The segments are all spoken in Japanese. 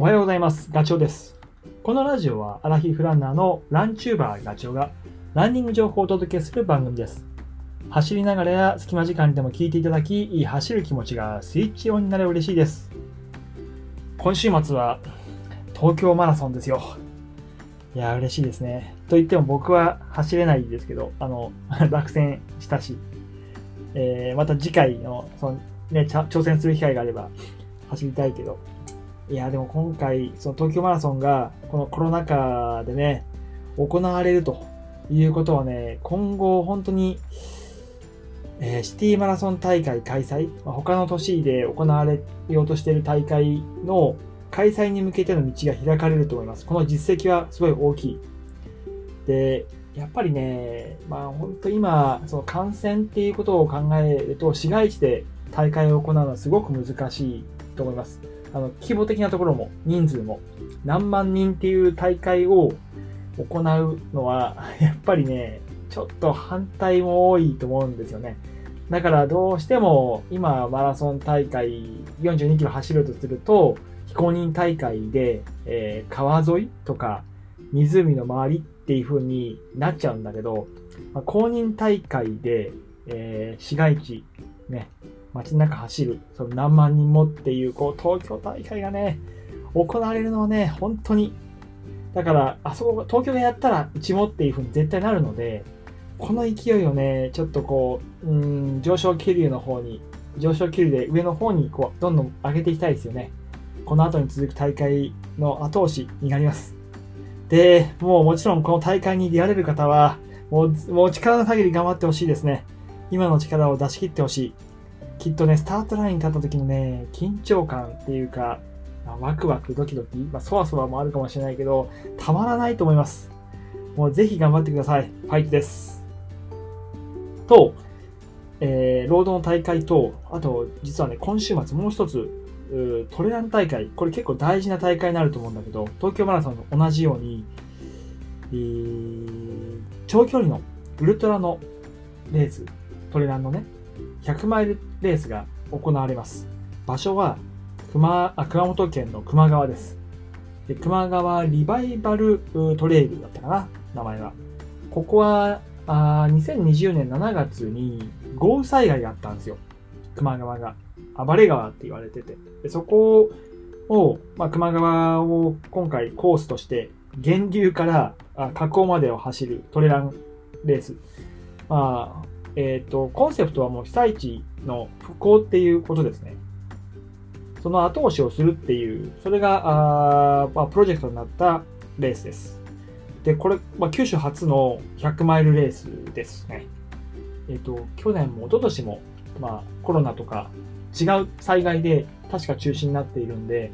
おはようございます。ガチョウです。このラジオはアラヒフランナーのランチューバーガチョウがランニング情報をお届けする番組です。走りながらや隙間時間にでも聞いていただき、いい走る気持ちがスイッチオンになれば嬉しいです。今週末は東京マラソンですよ。いや、嬉しいですね。と言っても僕は走れないですけど、あの、落選したし、えーまた次回の、その、ね、挑戦する機会があれば走りたいけど、いや、でも今回、その東京マラソンが、このコロナ禍でね、行われるということはね、今後本当に、えーシティマラソン大会開催、まあ他の都市で行われようとしている大会の開催に向けての道が開かれると思います。この実績はすごい大きい。で、やっぱりね、まあ本当今、その感染っていうことを考えると、市街地で大会を行うのはすごく難しいと思います。あの、規模的なところも、人数も、何万人っていう大会を行うのは、やっぱりね、ちょっと反対も多いと思うんですよね。だからどうしても、今マラソン大会42キロ走るとすると、非公認大会で、えー川沿いとか湖の周りっていう風になっちゃうんだけど、まあ公認大会で、えー市街地、ね、街中走る、その何万人もっていう、こう、東京大会がね、行われるのはね、本当に、だから、あそこ、東京がやったら、うちもっていう風に絶対なるので、この勢いをね、ちょっとこう、うん、上昇気流の方に、上昇気流で上の方に、こう、どんどん上げていきたいですよね。この後に続く大会の後押しになります。で、もうもちろんこの大会に出られる方は、もう、もう力の限り頑張ってほしいですね。今の力を出し切ってほしい。きっとね、スタートラインに立った時のね、緊張感っていうか、まあワクワク、ドキドキ、まあ、そわそわもあるかもしれないけど、たまらないと思います。もうぜひ頑張ってください。ファイトです。と、えー、ロードの大会と、あと、実はね、今週末もう一つ、トレラン大会、これ結構大事な大会になると思うんだけど、東京マラソンと同じように、えー長距離のウルトラのレース、トレランのね、100マイルレースが行われます。場所は熊あ熊本県の球磨川です。で球磨川リバイバルトレイルだったかな、名前は。ここはあ2020年7月に豪雨災害があったんですよ。球磨川が。暴れ川って言われてて。でそこを、まあ、球磨川を今回コースとして、源流から河口までを走るトレランレース。まあ、えっ、と、コンセプトはもう被災地の復興っていうことですね。その後押しをするっていう、それが、あまあ、プロジェクトになったレースです。で、これ、まあ、九州初の100マイルレースですね。えっ、と、去年も一昨年も、まあ、コロナとか違う災害で確か中止になっているんで、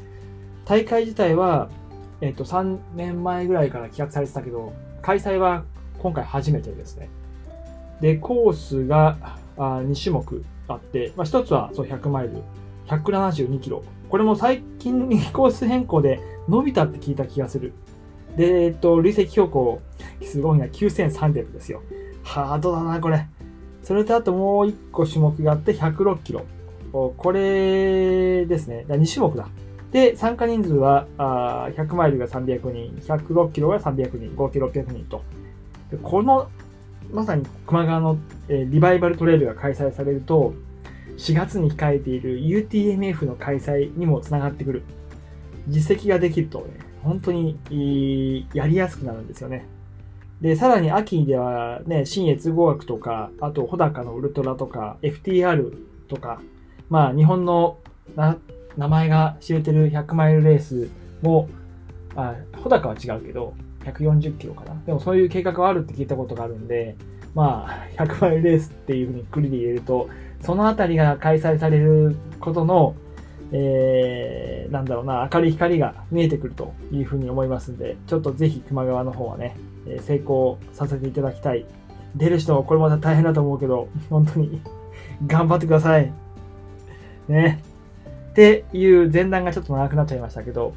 大会自体は、えっ、と、3年前ぐらいから企画されてたけど、開催は今回初めてですね。で、コースがあ2種目あって、まあ、1つはそう100マイル、172キロ。これも最近 コース変更で伸びたって聞いた気がする。で、えっと、累積標高、すごいな、9300ですよ。ハードだな、これ。それとあともう1個種目があって106キロ。これですね。2種目だ。で、参加人数はあ100マイルが300人、106キロが300人、合計600人と。このまさに熊川の、えーリバイバルトレイルが開催されると、4月に控えている UTMF の開催にもつながってくる。実績ができるとね、本当にいやりやすくなるんですよね。で、さらに秋ではね、新越合学とか、あと穂高のウルトラとか、FTR とか、まあ日本のな名前が知れてる100マイルレースも、あ、穂高は違うけど、140キロかな。でもそういう計画はあるって聞いたことがあるんで、まあ、100マイルレースっていうふうにくりで入れると、そのあたりが開催されることの、えー、なんだろうな、明るい光が見えてくるというふうに思いますんで、ちょっとぜひ球磨川の方はね、成功させていただきたい。出る人はこれまた大変だと思うけど、本当に 頑張ってください。ね。っていう前段がちょっと長くなっちゃいましたけど、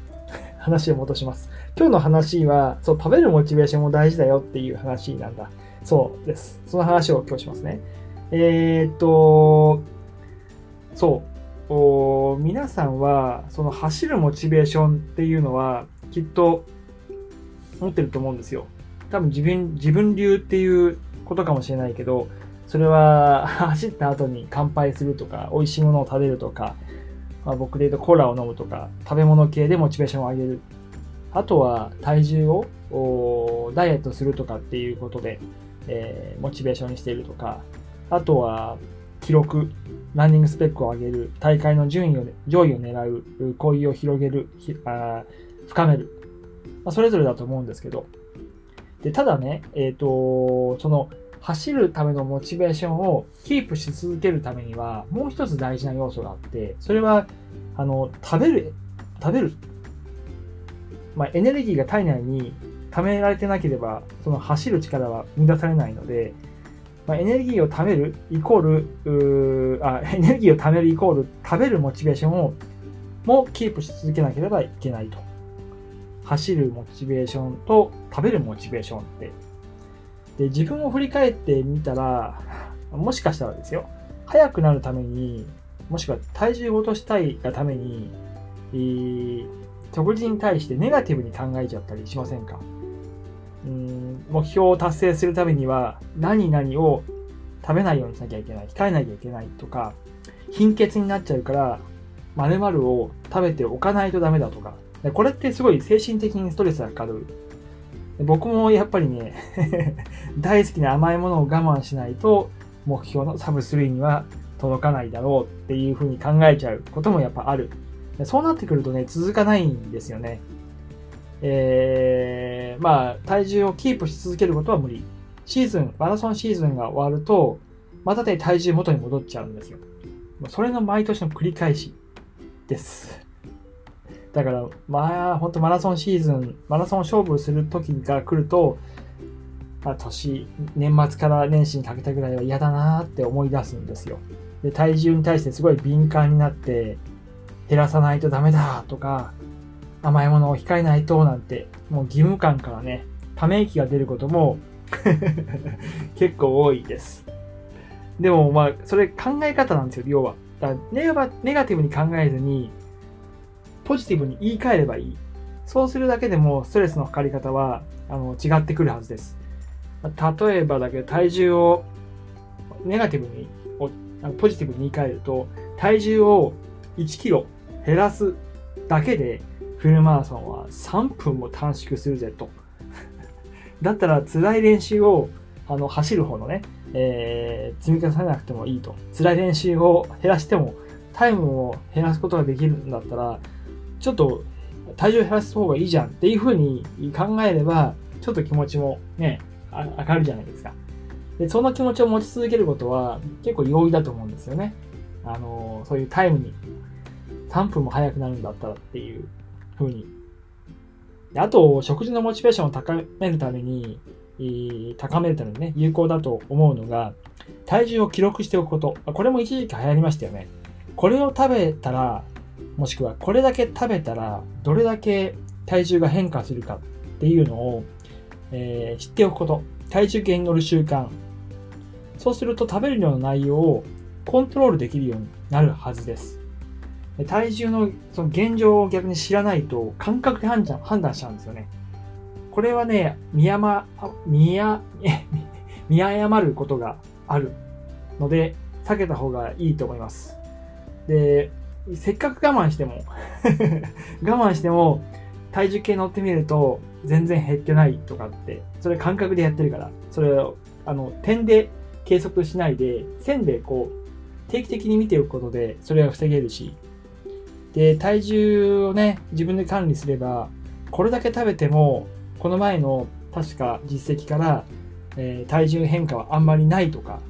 話を戻します。今日の話は、そう、食べるモチベーションも大事だよっていう話なんだ。そうです。その話を今日しますね。えーっと、そう。皆さんはその走るモチベーションっていうのはきっと持ってると思うんですよ。多分自分自分流っていうことかもしれないけど、それは 走った後に乾杯するとか、美味しいものを食べるとか、まあ、僕で言うとコーラを飲むとか、食べ物系でモチベーションを上げる。あとは体重をダイエットするとかっていうことで、えー、モチベーションにしているとか、あとは記録、ランニングスペックを上げる、大会の順位を、上位を狙う、交易を広げる、あ深める、まあ、それぞれだと思うんですけど、で、ただね、えっ、ー、と、その、走るためのモチベーションをキープし続けるためには、もう一つ大事な要素があって、それは、あの、食べる、食べる。まあ、エネルギーが体内に溜められてなければ、その走る力は生み出されないので、まあ、エネルギーを貯めるイコールあ、エネルギーを貯めるイコール食べるモチベーションをもキープし続けなければいけないと。走るモチベーションと食べるモチベーションって。で、自分を振り返ってみたら、もしかしたらですよ、速くなるために、もしくは体重を落としたいがために、えー、食事に対してネガティブに考えちゃったりしませんか？うん目標を達成するためには何々を食べないようにしなきゃいけない、控えなきゃいけないとか、貧血になっちゃうから、〇〇を食べておかないとダメだとか、これってすごい精神的にストレスがかかる。僕もやっぱりね 大好きな甘いものを我慢しないと、目標のサブ3には届かないだろうっていうふうに考えちゃうこともやっぱある。そうなってくるとね、続かないんですよね。えー、まあ、体重をキープし続けることは無理。シーズン、マラソンシーズンが終わると、またね、体重元に戻っちゃうんですよ。それの毎年の繰り返しです。だから、まあ、本当マラソンシーズン、マラソン勝負する時が来ると、まあ、年、年末から年始にかけたぐらいは嫌だなって思い出すんですよ。で、体重に対してすごい敏感になって、減らさないとダメだとか、甘いものを控えないとなんて、もう義務感からね、ため息が出ることも 結構多いです。でもまあ、それ考え方なんですよ、要は。だからネガティブに考えずに、ポジティブに言い換えればいい。そうするだけでもストレスのかかり方はあの違ってくるはずです。例えばだけど体重をネガティブにポジティブに言い換えると体重を1キロ減らすだけでフルマラソンは3分も短縮するぜと。だったら辛い練習をあの走る方のね、えー、積み重ねなくてもいいと。辛い練習を減らしてもタイムを減らすことができるんだったら、ちょっと体重減らす方がいいじゃんっていうふうに考えれば、ちょっと気持ちもね、上がるじゃないですか。で、その気持ちを持ち続けることは結構容易だと思うんですよね。あの、そういうタイムに3分も早くなるんだったらっていうふうに。あと、食事のモチベーションを高めるために、高めるためにね、有効だと思うのが、体重を記録しておくこと。これも一時期流行りましたよね。これを食べたら、もしくはこれだけ食べたら、どれだけ体重が変化するかっていうのを、えー、知っておくこと。体重計に乗る習慣。そうすると食べる量の内容をコントロールできるようになるはずです。体重のその現状を逆に知らないと感覚で判断判断しちゃうんですよね。これはね、見誤、見や、見誤ることがあるので、避けた方がいいと思います。で、せっかく我慢しても 我慢しても、体重計乗ってみると、全然減ってないとかって、それ感覚でやってるから、それを、あの、点で計測しないで、線でこう、定期的に見ておくことで、それは防げるし、で、体重をね、自分で管理すれば、これだけ食べても、この前の確か実績から、えー、体重変化はあんまりないとか、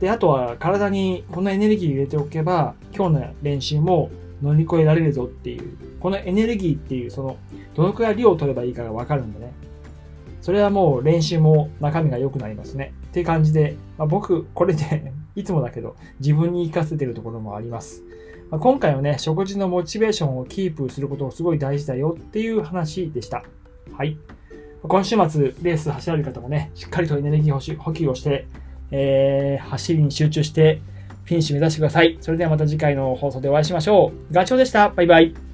で、あとは体にこのエネルギー入れておけば、今日の練習も乗り越えられるぞっていう、このエネルギーっていう、その、どのくらい量を取ればいいかがわかるんでね。それはもう練習も中身が良くなりますね。っていう感じで、まあ、僕、これで いつもだけど、自分に活かせてるところもあります。まあ、今回はね、食事のモチベーションをキープすることがすごい大事だよっていう話でした。はい。今週末、レース走られる方もね、しっかりとエネルギー補給をして、えー、走りに集中して、フィニッシュ目指してください。それではまた次回の放送でお会いしましょう。ガチョウでした。バイバイ。